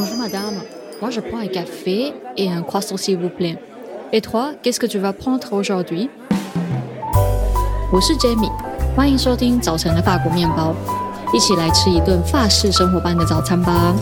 Bonjour madame, moi je prends un café et un croissant s'il vous plaît. Et toi, qu'est-ce que tu vas prendre aujourd'hui 我是 Jamie，欢迎收听早晨的法国面包，一起来吃一顿法式生活般的早餐吧。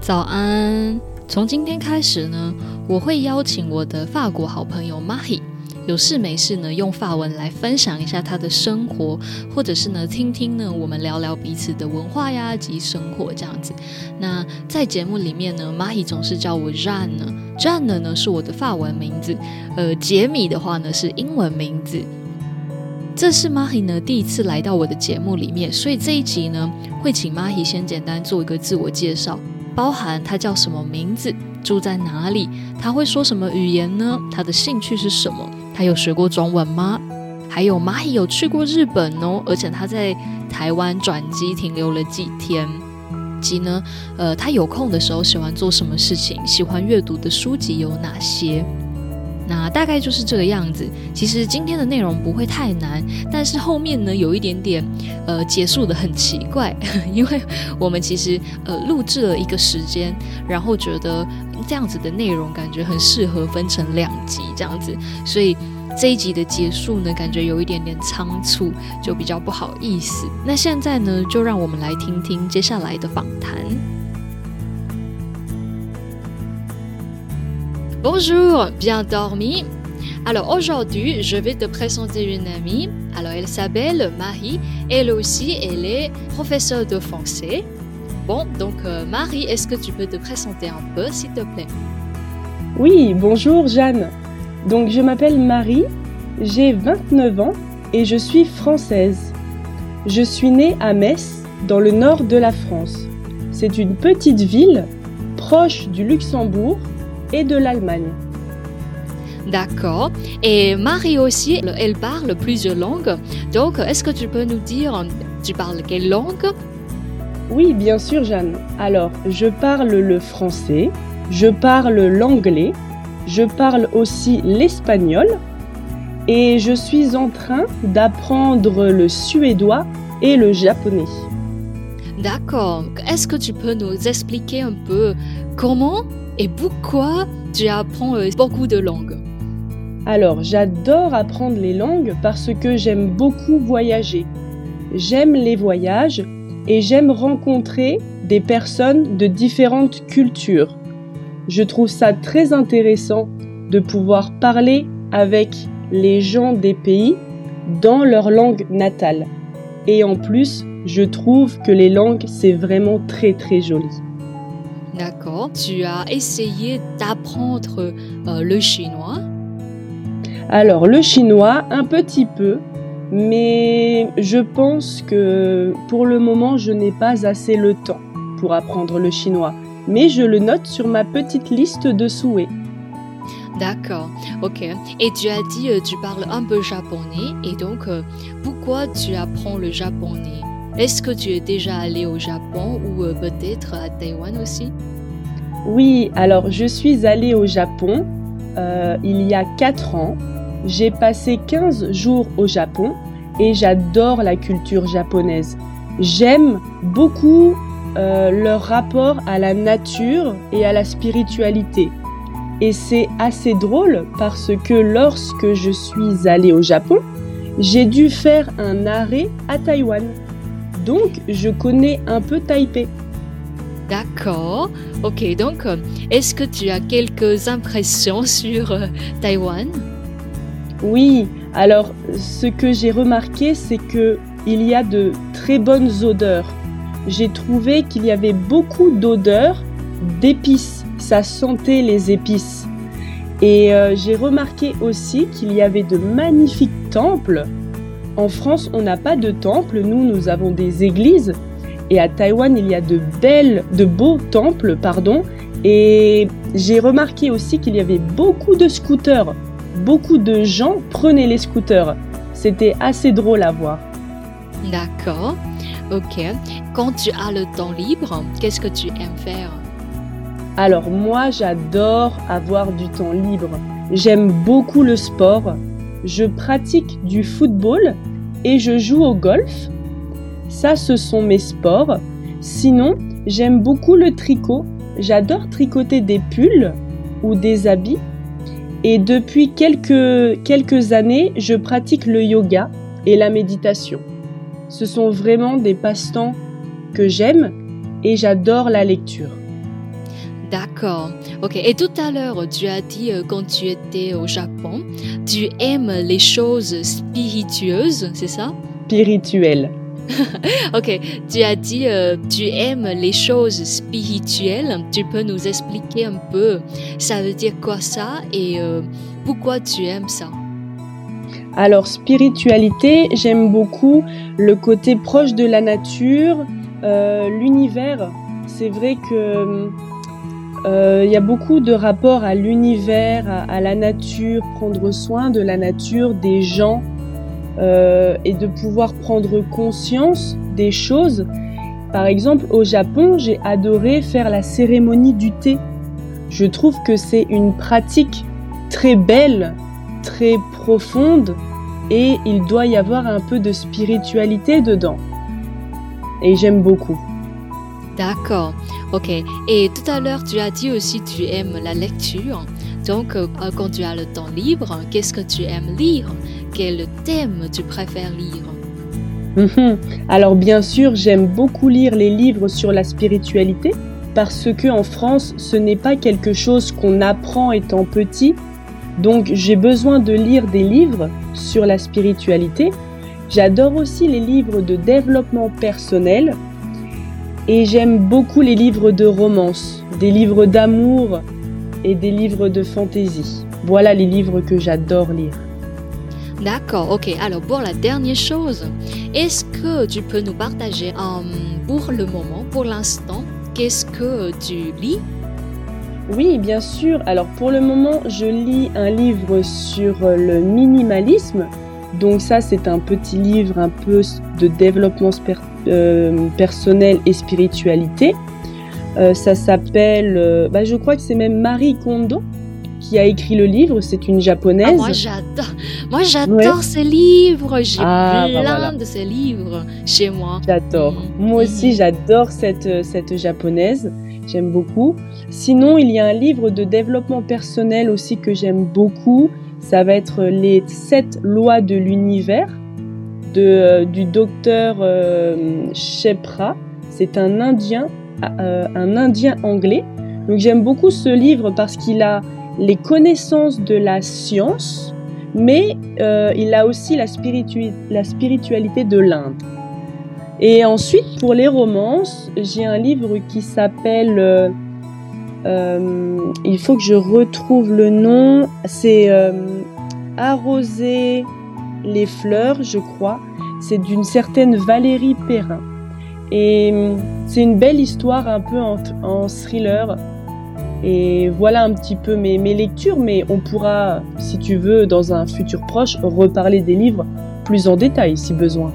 早安！从今天开始呢，我会邀请我的法国好朋友 Mahi，有事没事呢，用法文来分享一下他的生活，或者是呢，听听呢，我们聊聊彼此的文化呀及生活这样子。那在节目里面呢，Mahi 总是叫我 Jeanne，Jeanne 呢是我的法文名字，呃，杰米的话呢是英文名字。这是 Mahi 呢第一次来到我的节目里面，所以这一集呢，会请 Mahi 先简单做一个自我介绍。包含他叫什么名字，住在哪里，他会说什么语言呢？他的兴趣是什么？他有学过中文吗？还有蚂蚁有去过日本哦，而且他在台湾转机停留了几天。及呢，呃，他有空的时候喜欢做什么事情？喜欢阅读的书籍有哪些？那大概就是这个样子。其实今天的内容不会太难，但是后面呢有一点点，呃，结束的很奇怪，因为我们其实呃录制了一个时间，然后觉得这样子的内容感觉很适合分成两集这样子，所以这一集的结束呢，感觉有一点点仓促，就比较不好意思。那现在呢，就让我们来听听接下来的访谈。Bonjour, bien dormi. Alors aujourd'hui, je vais te présenter une amie. Alors elle s'appelle Marie. Elle aussi, elle est professeure de français. Bon, donc euh, Marie, est-ce que tu peux te présenter un peu, s'il te plaît? Oui, bonjour Jeanne. Donc je m'appelle Marie, j'ai 29 ans et je suis française. Je suis née à Metz, dans le nord de la France. C'est une petite ville proche du Luxembourg et de l'Allemagne. D'accord. Et Marie aussi, elle parle plusieurs langues. Donc, est-ce que tu peux nous dire, tu parles quelle langue? Oui, bien sûr, Jeanne. Alors, je parle le français, je parle l'anglais, je parle aussi l'espagnol et je suis en train d'apprendre le suédois et le japonais. D'accord. Est-ce que tu peux nous expliquer un peu comment et pourquoi tu apprends euh, beaucoup de langues? Alors, j'adore apprendre les langues parce que j'aime beaucoup voyager. J'aime les voyages et j'aime rencontrer des personnes de différentes cultures. Je trouve ça très intéressant de pouvoir parler avec les gens des pays dans leur langue natale. Et en plus, je trouve que les langues, c'est vraiment très très joli. D'accord. Tu as essayé d'apprendre euh, le chinois? Alors, le chinois, un petit peu, mais je pense que pour le moment, je n'ai pas assez le temps pour apprendre le chinois. Mais je le note sur ma petite liste de souhaits. D'accord, ok. Et tu as dit euh, tu parles un peu japonais, et donc euh, pourquoi tu apprends le japonais? Est-ce que tu es déjà allé au Japon ou euh, peut-être à Taïwan aussi? Oui, alors je suis allée au Japon euh, il y a 4 ans. J'ai passé 15 jours au Japon et j'adore la culture japonaise. J'aime beaucoup euh, leur rapport à la nature et à la spiritualité. Et c'est assez drôle parce que lorsque je suis allée au Japon, j'ai dû faire un arrêt à Taïwan. Donc, je connais un peu Taipei. D'accord. Ok, donc, euh, est-ce que tu as quelques impressions sur euh, Taïwan? Oui. Alors, ce que j'ai remarqué, c'est que il y a de très bonnes odeurs. J'ai trouvé qu'il y avait beaucoup d'odeurs d'épices. Ça sentait les épices. Et euh, j'ai remarqué aussi qu'il y avait de magnifiques temples en France, on n'a pas de temple, nous, nous avons des églises. Et à Taïwan, il y a de belles, de beaux temples, pardon. Et j'ai remarqué aussi qu'il y avait beaucoup de scooters. Beaucoup de gens prenaient les scooters. C'était assez drôle à voir. D'accord. Ok. Quand tu as le temps libre, qu'est-ce que tu aimes faire? Alors moi, j'adore avoir du temps libre. j'aime beaucoup le sport. Je pratique du football et je joue au golf. Ça, ce sont mes sports. Sinon, j'aime beaucoup le tricot. J'adore tricoter des pulls ou des habits. Et depuis quelques, quelques années, je pratique le yoga et la méditation. Ce sont vraiment des passe-temps que j'aime et j'adore la lecture. D'accord. Ok. Et tout à l'heure, tu as dit euh, quand tu étais au Japon, tu aimes les choses spiritueuses, c'est ça? Spirituelles. ok. Tu as dit euh, tu aimes les choses spirituelles. Tu peux nous expliquer un peu ça veut dire quoi ça et euh, pourquoi tu aimes ça? Alors spiritualité, j'aime beaucoup le côté proche de la nature, l'univers. C'est vrai que euh, il y a beaucoup de rapports à l'univers, à, la nature, prendre soin de la nature, des gens, euh, et de pouvoir prendre conscience des choses. Par exemple, au Japon, j'ai adoré faire la cérémonie du thé. Je trouve que c'est une pratique très belle, très profonde, et il doit y avoir un peu de spiritualité dedans. Et j'aime beaucoup. D'accord. Ok. Et tout à l'heure, tu as dit aussi que tu aimes la lecture. Donc, euh, quand tu as le temps libre, qu'est-ce que tu aimes lire? Quel thème tu préfères lire? Mhm. Alors, bien sûr, j'aime beaucoup lire les livres sur la spiritualité parce que en France, ce n'est pas quelque chose qu'on apprend étant petit. Donc, j'ai besoin de lire des livres sur la spiritualité. J'adore aussi les livres de développement personnel et j'aime beaucoup les livres de romance, des livres d'amour et des livres de fantaisie. Voilà les livres que j'adore lire. D'accord, ok. Alors pour la dernière chose, est-ce que tu peux nous partager pour le moment, pour l'instant, qu'est-ce que tu lis? Oui, bien sûr. Alors pour le moment, je lis un livre sur le minimalisme. Donc ça, c'est un petit livre un peu de développement euh, personnel et spiritualité. Euh, ça s'appelle, euh, bah, je crois que c'est même Marie Kondo qui a écrit le livre. C'est une japonaise. Ah, moi j'adore, moi j'adore ces livres. J'ai ah, bah, plein de ces livres chez moi. J'adore. Mm. Moi aussi mm-hmm. j'adore cette cette japonaise. J'aime beaucoup. Sinon il y a un livre de développement personnel aussi que j'aime beaucoup. Ça va être les sept lois de l'univers euh, du docteur euh, Shepra. C'est un Indien, euh, un Indien anglais. Donc j'aime beaucoup ce livre parce qu'il a les connaissances de la science, mais il a aussi la, spiritualité de l'Inde. Et ensuite, pour les romances, j'ai un livre qui s'appelle... il faut que je retrouve le nom. C'est Arroser les fleurs, je crois. C'est d'une certaine Valérie Perrin. Et hum, c'est une belle histoire un peu en, thriller. Et voilà un petit peu mes, mes, lectures, mais on pourra, si tu veux, dans un futur proche, reparler des livres plus en détail si besoin.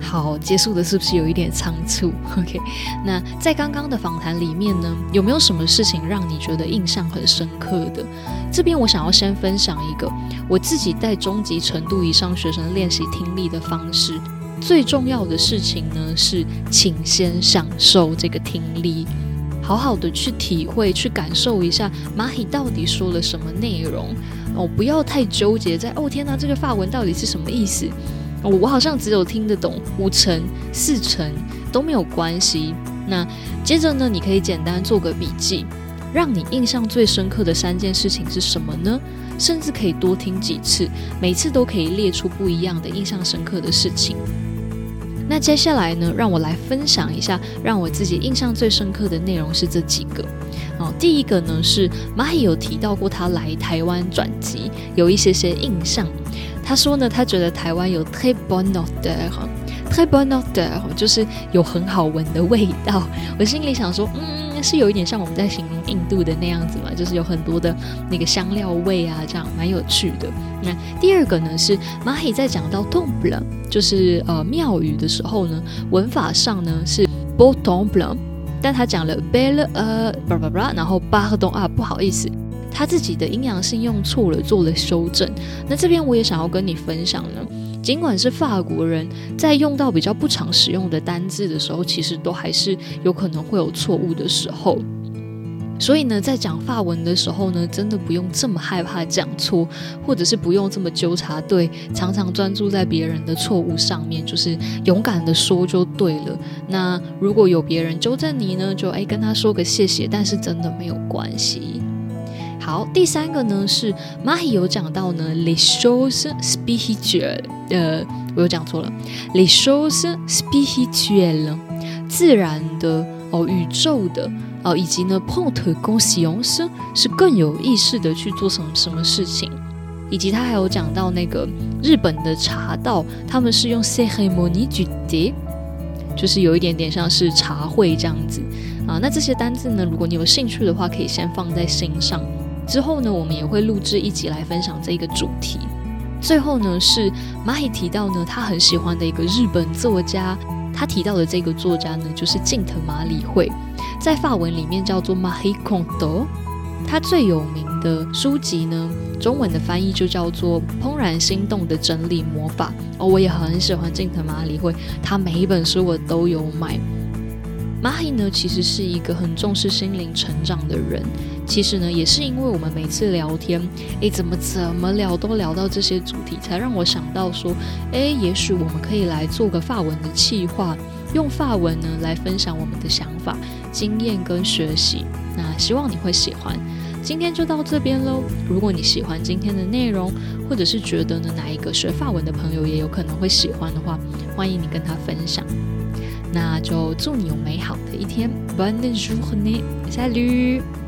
好，结束的是不是有一点仓促？OK，那在刚刚的访谈里面呢，有没有什么事情让你觉得印象很深刻的？这边我想要先分享一个我自己在中级程度以上学生练习听力的方式。 最重要的事情呢，是请先享受这个听力，好好的去体会、去感受一下马希到底说了什么内容哦，不要太纠结在哦天哪，这个发文到底是什么意思？我好像只有听得懂五成、四成都没有关系。那接着呢，你可以简单做个笔记，让你印象最深刻的三件事情是什么呢？甚至可以多听几次，每次都可以列出不一样的印象深刻的事情。那接下来呢，让我来分享一下让我自己印象最深刻的内容是这几个。哦，第一个呢是马有提到过他来台湾转机，有一些些印象。他说呢，他觉得台湾有 très bon odeur。太 bon o d e 就是有很好闻的味道。我心里想说，嗯，是有一点像我们在形容印度的那样子嘛，就是有很多的那个香料味啊，这样蛮有趣的。那第二个呢是马黑在讲到 t o m b l a 就是呃庙宇的时候呢，文法上呢是 beau temple，但他讲了 belle 呃，然后 pardon 啊，不好意思。他自己的阴阳性用错了，做了修正。那这边我也想要跟你分享呢，尽管是法国人在用到比较不常使用的单字的时候，其实都还是有可能会有错误的时候。所以呢，在讲法文的时候呢，真的不用这么害怕讲错，或者是不用这么纠察对，常常专注在别人的错误上面，就是勇敢的说就对了。那如果有别人纠正你呢，就诶跟他说个谢谢，但是真的没有关系。好，第三个呢是 Mahi 有讲到呢，les choses s p i r i t u e l 呃，我又讲错了，les choses s p i r i t u e l 自然的哦，宇宙的。哦，以及呢，point 公使用是是更有意识的去做什么什么事情，以及他还有讲到那个日本的茶道，他们是用 ceremony du thé，就是有一点点像是茶会这样子啊。那这些单字呢，如果你有兴趣的话，可以先放在心上。之后呢，我们也会录制一集来分享这个主题。最后呢，是蚂蚁提到呢，他很喜欢的一个日本作家。他提到的这个作家呢，就是近藤麻里惠，在法文里面叫做 Mahiko Nod，。他最有名的书籍呢，中文的翻译就叫做《怦然心动的整理魔法》哦。我也很喜欢近藤麻里惠，他每一本书我都有买。马伊呢，其实是一个很重视心灵成长的人。其实呢，也是因为我们每次聊天，诶，怎么怎么聊都聊到这些主题，才让我想到说，诶，也许我们可以来做个法文的企划，用法文呢来分享我们的想法、经验跟学习。那希望你会喜欢。今天就到这边喽。如果你喜欢今天的内容，或者是觉得呢哪一个学法文的朋友也有可能会喜欢的话，欢迎你跟他分享。那就祝你有美好的一天，Bonne journée，Salut。